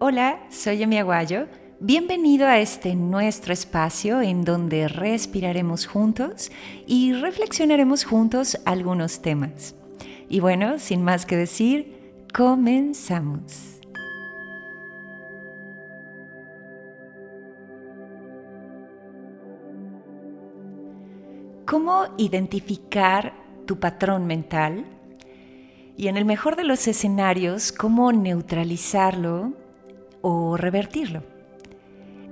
Hola, soy Emi Aguayo. Bienvenido a este nuestro espacio en donde respiraremos juntos y reflexionaremos juntos algunos temas. Y bueno, sin más que decir, comenzamos. ¿Cómo identificar tu patrón mental? Y en el mejor de los escenarios, ¿cómo neutralizarlo o revertirlo.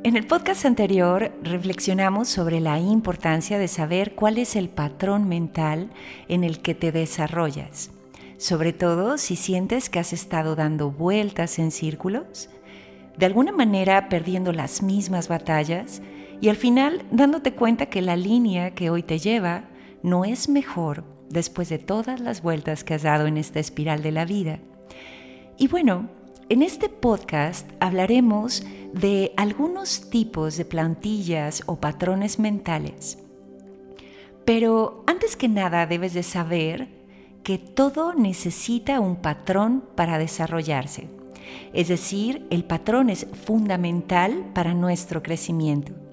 En el podcast anterior reflexionamos sobre la importancia de saber cuál es el patrón mental en el que te desarrollas, sobre todo si sientes que has estado dando vueltas en círculos, de alguna manera perdiendo las mismas batallas y al final dándote cuenta que la línea que hoy te lleva no es mejor después de todas las vueltas que has dado en esta espiral de la vida. Y bueno, en este podcast hablaremos de algunos tipos de plantillas o patrones mentales. Pero antes que nada debes de saber que todo necesita un patrón para desarrollarse. Es decir, el patrón es fundamental para nuestro crecimiento.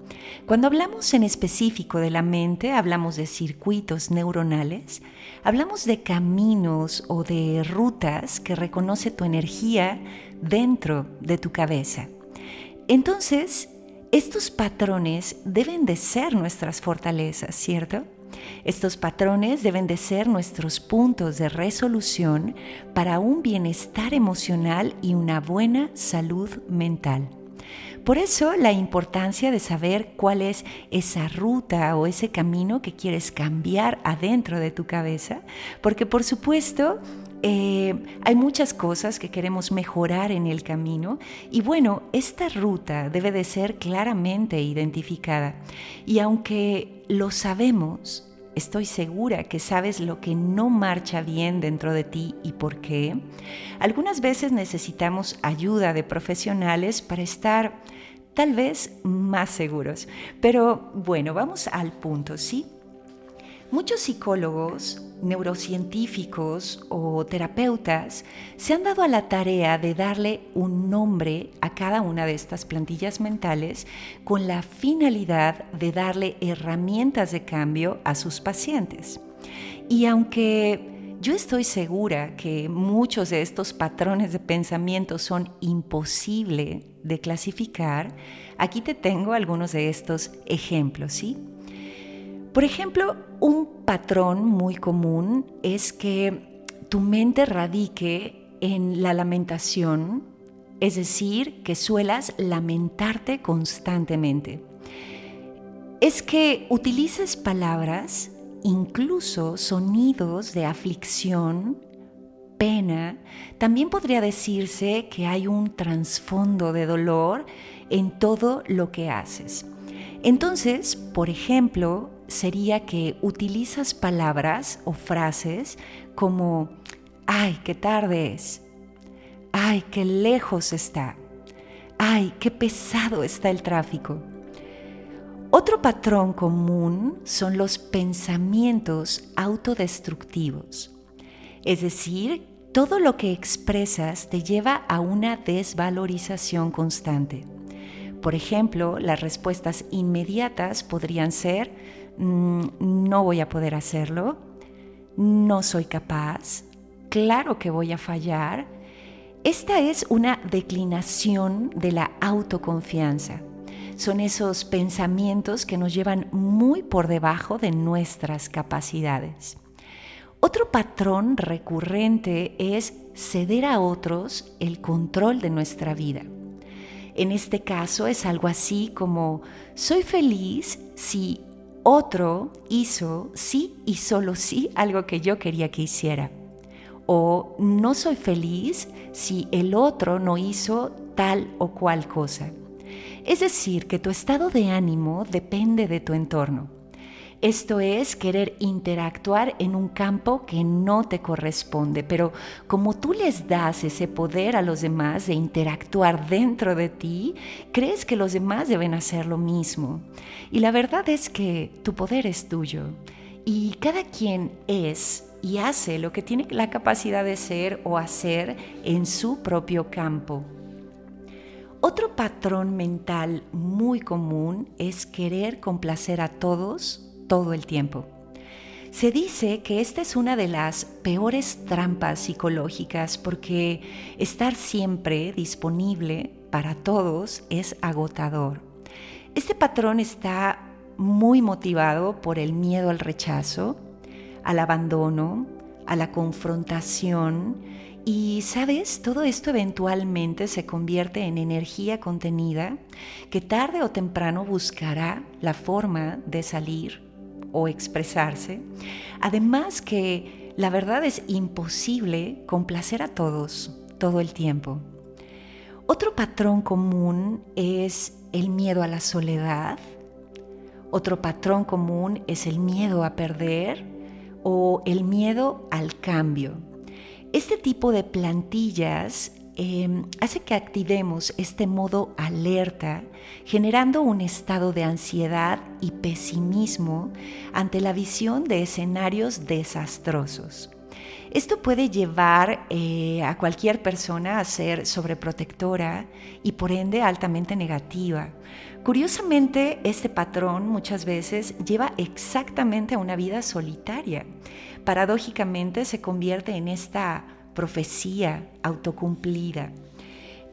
Cuando hablamos en específico de la mente, hablamos de circuitos neuronales, hablamos de caminos o de rutas que reconoce tu energía dentro de tu cabeza. Entonces, estos patrones deben de ser nuestras fortalezas, ¿cierto? Estos patrones deben de ser nuestros puntos de resolución para un bienestar emocional y una buena salud mental. Por eso la importancia de saber cuál es esa ruta o ese camino que quieres cambiar adentro de tu cabeza, porque por supuesto eh, hay muchas cosas que queremos mejorar en el camino y bueno, esta ruta debe de ser claramente identificada. Y aunque lo sabemos, Estoy segura que sabes lo que no marcha bien dentro de ti y por qué. Algunas veces necesitamos ayuda de profesionales para estar tal vez más seguros. Pero bueno, vamos al punto, ¿sí? Muchos psicólogos, neurocientíficos o terapeutas se han dado a la tarea de darle un nombre a cada una de estas plantillas mentales con la finalidad de darle herramientas de cambio a sus pacientes. Y aunque yo estoy segura que muchos de estos patrones de pensamiento son imposibles de clasificar, aquí te tengo algunos de estos ejemplos, ¿sí? Por ejemplo, un patrón muy común es que tu mente radique en la lamentación, es decir, que suelas lamentarte constantemente. Es que utilices palabras, incluso sonidos de aflicción, pena, también podría decirse que hay un trasfondo de dolor en todo lo que haces. Entonces, por ejemplo, sería que utilizas palabras o frases como, ay, qué tarde es, ay, qué lejos está, ay, qué pesado está el tráfico. Otro patrón común son los pensamientos autodestructivos, es decir, todo lo que expresas te lleva a una desvalorización constante. Por ejemplo, las respuestas inmediatas podrían ser, Mm, no voy a poder hacerlo, no soy capaz, claro que voy a fallar. Esta es una declinación de la autoconfianza. Son esos pensamientos que nos llevan muy por debajo de nuestras capacidades. Otro patrón recurrente es ceder a otros el control de nuestra vida. En este caso es algo así como, soy feliz si otro hizo sí y solo sí algo que yo quería que hiciera. O no soy feliz si el otro no hizo tal o cual cosa. Es decir, que tu estado de ánimo depende de tu entorno. Esto es querer interactuar en un campo que no te corresponde, pero como tú les das ese poder a los demás de interactuar dentro de ti, crees que los demás deben hacer lo mismo. Y la verdad es que tu poder es tuyo y cada quien es y hace lo que tiene la capacidad de ser o hacer en su propio campo. Otro patrón mental muy común es querer complacer a todos todo el tiempo. Se dice que esta es una de las peores trampas psicológicas porque estar siempre disponible para todos es agotador. Este patrón está muy motivado por el miedo al rechazo, al abandono, a la confrontación y, sabes, todo esto eventualmente se convierte en energía contenida que tarde o temprano buscará la forma de salir o expresarse. Además que la verdad es imposible complacer a todos todo el tiempo. Otro patrón común es el miedo a la soledad. Otro patrón común es el miedo a perder o el miedo al cambio. Este tipo de plantillas em, hace que activemos este modo alerta, generando un estado de ansiedad y pesimismo ante la visión de escenarios desastrosos. Esto puede llevar eh, a cualquier persona a ser sobreprotectora y por ende altamente negativa. Curiosamente, este patrón muchas veces lleva exactamente a una vida solitaria. Paradójicamente se convierte en esta profecía autocumplida.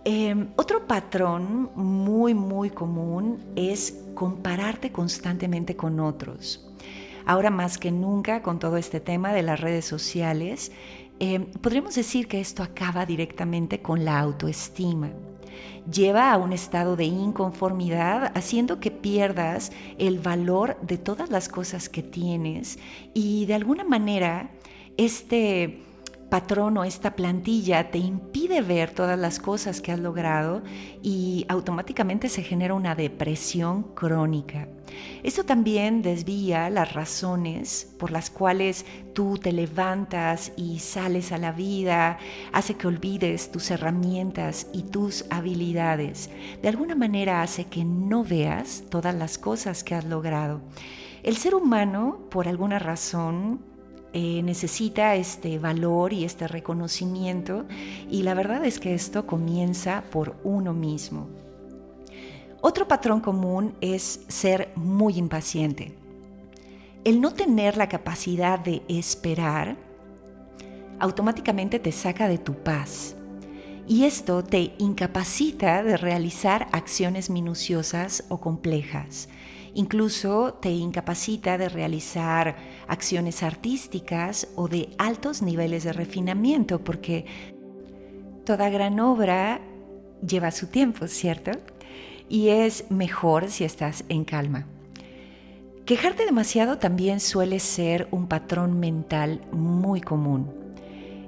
Em, otro patrón muy, muy común es compararte constantemente con otros. Ahora más que nunca con todo este tema de las redes sociales, em, podríamos decir que esto acaba directamente con la autoestima. Lleva a un estado de inconformidad, haciendo que pierdas el valor de todas las cosas que tienes. Y de alguna manera este patrón o esta plantilla te impide ver todas las cosas que has logrado y automáticamente se genera una depresión crónica. Esto también desvía las razones por las cuales tú te levantas y sales a la vida, hace que olvides tus herramientas y tus habilidades. De alguna manera hace que no veas todas las cosas que has logrado. El ser humano, por alguna razón, eh, necesita este valor y este reconocimiento y la verdad es que esto comienza por uno mismo. Otro patrón común es ser muy impaciente. El no tener la capacidad de esperar automáticamente te saca de tu paz y esto te incapacita de realizar acciones minuciosas o complejas Incluso te incapacita de realizar acciones artísticas o de altos niveles de refinamiento, porque toda gran obra lleva su tiempo, ¿cierto? Y es mejor si estás en calma. Quejarte demasiado también suele ser un patrón mental muy común.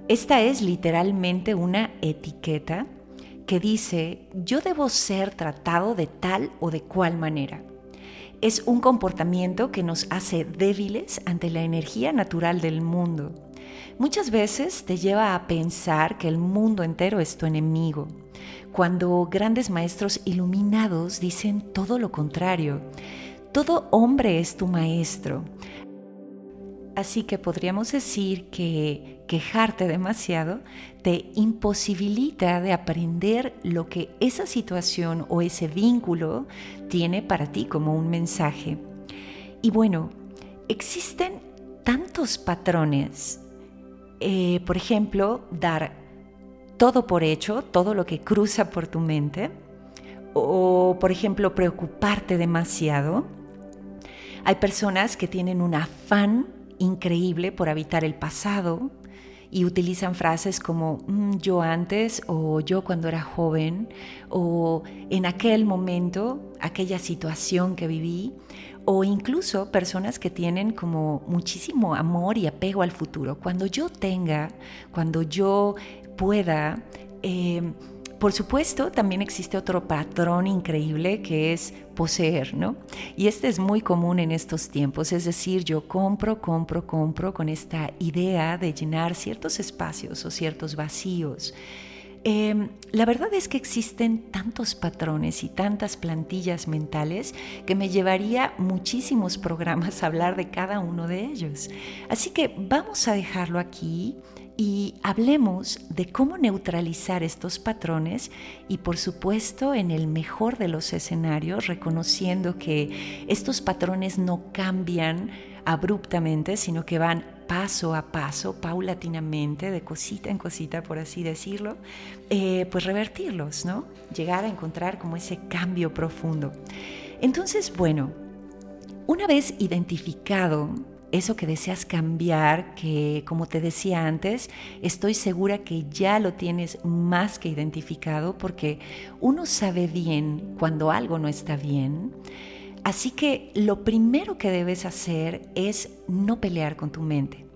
Esta es literalmente una etiqueta que dice yo debo ser tratado de tal o de cual manera es un comportamiento que nos hace débiles ante la energía natural del mundo. Muchas veces te lleva a pensar que el mundo entero es tu enemigo, cuando grandes maestros iluminados dicen todo lo contrario. Todo hombre es tu maestro. Así que podríamos decir que quejarte demasiado te imposibilita de aprender lo que esa situación o ese vínculo tiene para ti como un mensaje. Y bueno, existen tantos patrones. Eh, por ejemplo, dar todo por hecho, todo lo que cruza por tu mente. O, por ejemplo, preocuparte demasiado. Hay personas que tienen un afán increíble por habitar el pasado y utilizan frases como mm, yo antes o yo cuando era joven o en aquel momento, aquella situación que viví o incluso personas que tienen como muchísimo amor y apego al futuro. Cuando yo tenga, cuando yo pueda, eh, por supuesto, también existe otro patrón increíble que es poseer, ¿no? Y este es muy común en estos tiempos, es decir, yo compro, compro, compro con esta idea de llenar ciertos espacios o ciertos vacíos. Em, la verdad es que existen tantos patrones y tantas plantillas mentales que me llevaría muchísimos programas a hablar de cada uno de ellos. Así que vamos a dejarlo aquí y hablemos de cómo neutralizar estos patrones y por supuesto en el mejor de los escenarios reconociendo que estos patrones no cambian abruptamente, sino que van paso a paso, paulatinamente, de cosita en cosita, por así decirlo, eh, pues revertirlos, ¿no? Llegar a encontrar como ese cambio profundo. Entonces, bueno, una vez identificado eso que deseas cambiar, que como te decía antes, estoy segura que ya lo tienes más que identificado porque uno sabe bien cuando algo no está bien. Así que lo primero que debes hacer es no pelear con tu mente.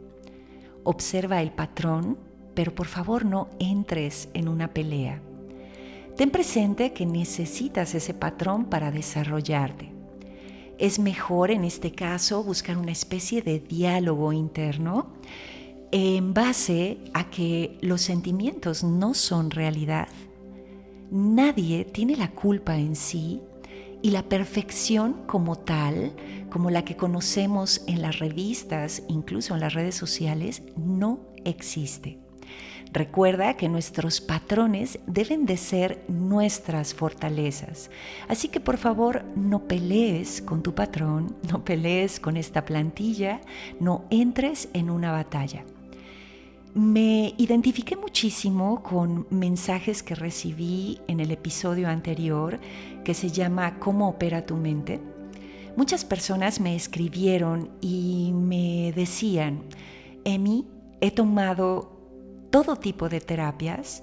Observa el patrón, pero por favor no entres en una pelea. Ten presente que necesitas ese patrón para desarrollarte. Es mejor en este caso buscar una especie de diálogo interno en base a que los sentimientos no son realidad. Nadie tiene la culpa en sí y la perfección como tal, como la que conocemos en las revistas, incluso en las redes sociales, no existe. Recuerda que nuestros patrones deben de ser nuestras fortalezas. Así que por favor no pelees con tu patrón, no pelees con esta plantilla, no entres en una batalla. Me identifiqué muchísimo con mensajes que recibí en el episodio anterior que se llama ¿Cómo opera tu mente? Muchas personas me escribieron y me decían, Emi, he tomado todo tipo de terapias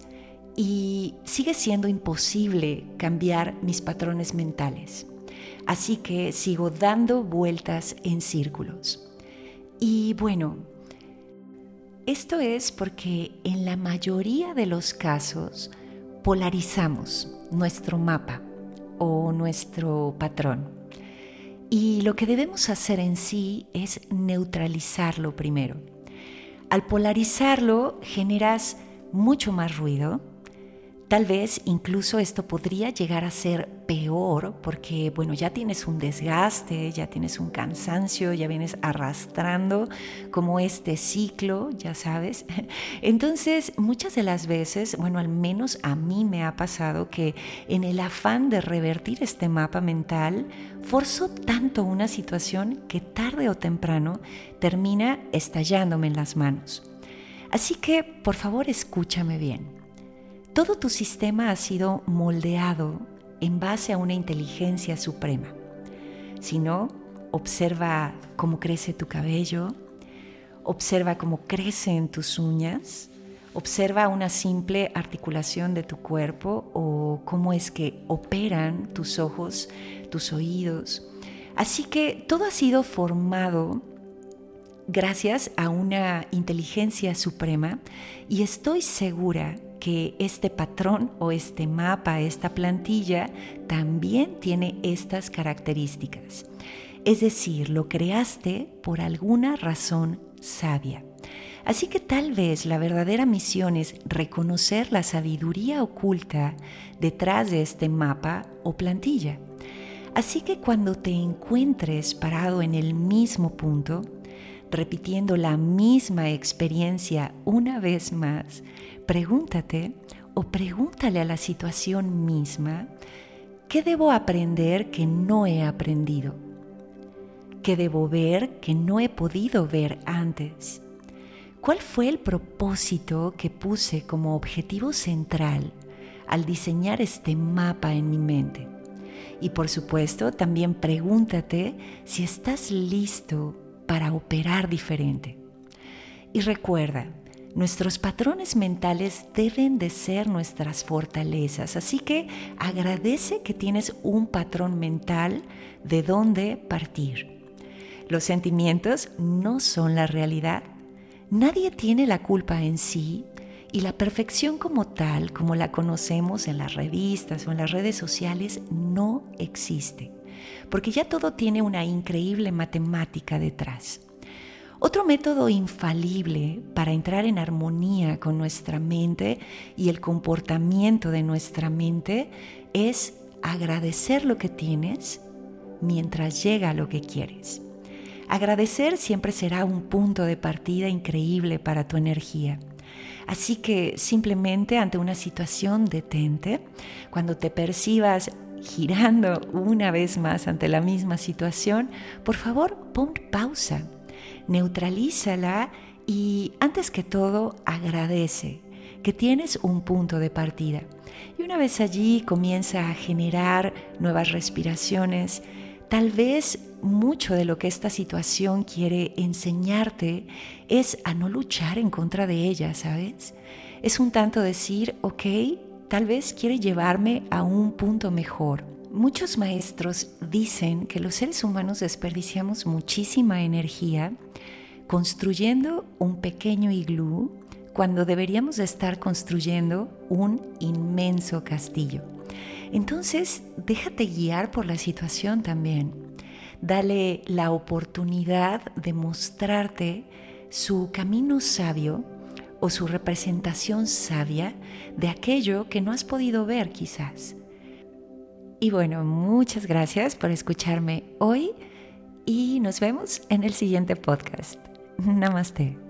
y sigue siendo imposible cambiar mis patrones mentales. Así que sigo dando vueltas en círculos. Y bueno, esto es porque en la mayoría de los casos polarizamos nuestro mapa o nuestro patrón. Y lo que debemos hacer en sí es neutralizarlo primero. Al polarizarlo generas mucho más ruido. Tal vez incluso esto podría llegar a ser peor porque, bueno, ya tienes un desgaste, ya tienes un cansancio, ya vienes arrastrando como este ciclo, ya sabes. Entonces, muchas de las veces, bueno, al menos a mí me ha pasado que en el afán de revertir este mapa mental, forzo tanto una situación que tarde o temprano termina estallándome en las manos. Así que, por favor, escúchame bien. Todo tu sistema ha sido moldeado en base a una inteligencia suprema. Si no, observa cómo crece tu cabello, observa cómo crecen tus uñas, observa una simple articulación de tu cuerpo o cómo es que operan tus ojos, tus oídos. Así que todo ha sido formado gracias a una inteligencia suprema y estoy segura que este patrón o este mapa, esta plantilla, también tiene estas características. Es decir, lo creaste por alguna razón sabia. Así que tal vez la verdadera misión es reconocer la sabiduría oculta detrás de este mapa o plantilla. Así que cuando te encuentres parado en el mismo punto, repitiendo la misma experiencia una vez más, Pregúntate o pregúntale a la situación misma, ¿qué debo aprender que no he aprendido? ¿Qué debo ver que no he podido ver antes? ¿Cuál fue el propósito que puse como objetivo central al diseñar este mapa en mi mente? Y por supuesto, también pregúntate si estás listo para operar diferente. Y recuerda, Nuestros patrones mentales deben de ser nuestras fortalezas, así que agradece que tienes un patrón mental de dónde partir. Los sentimientos no son la realidad. Nadie tiene la culpa en sí y la perfección como tal, como la conocemos en las revistas o en las redes sociales, no existe, porque ya todo tiene una increíble matemática detrás. Otro método infalible para entrar en armonía con nuestra mente y el comportamiento de nuestra mente es agradecer lo que tienes mientras llega lo que quieres. Agradecer siempre será un punto de partida increíble para tu energía. Así que simplemente ante una situación detente, cuando te percibas girando una vez más ante la misma situación, por favor pon pausa, neutralízala y antes que todo agradece que tienes un punto de partida. Y una vez allí comienza a generar nuevas respiraciones, tal vez mucho de lo que esta situación quiere enseñarte es a no luchar en contra de ella, ¿sabes? Es un tanto decir, ok, tal vez quiere llevarme a un punto mejor. Muchos maestros dicen que los seres humanos desperdiciamos muchísima energía construyendo un pequeño iglú cuando deberíamos estar construyendo un inmenso castillo. Entonces, déjate guiar por la situación también. Dale la oportunidad de mostrarte su camino sabio o su representación sabia de aquello que no has podido ver quizás. Y bueno, muchas gracias por escucharme hoy y nos vemos en el siguiente podcast. Namaste.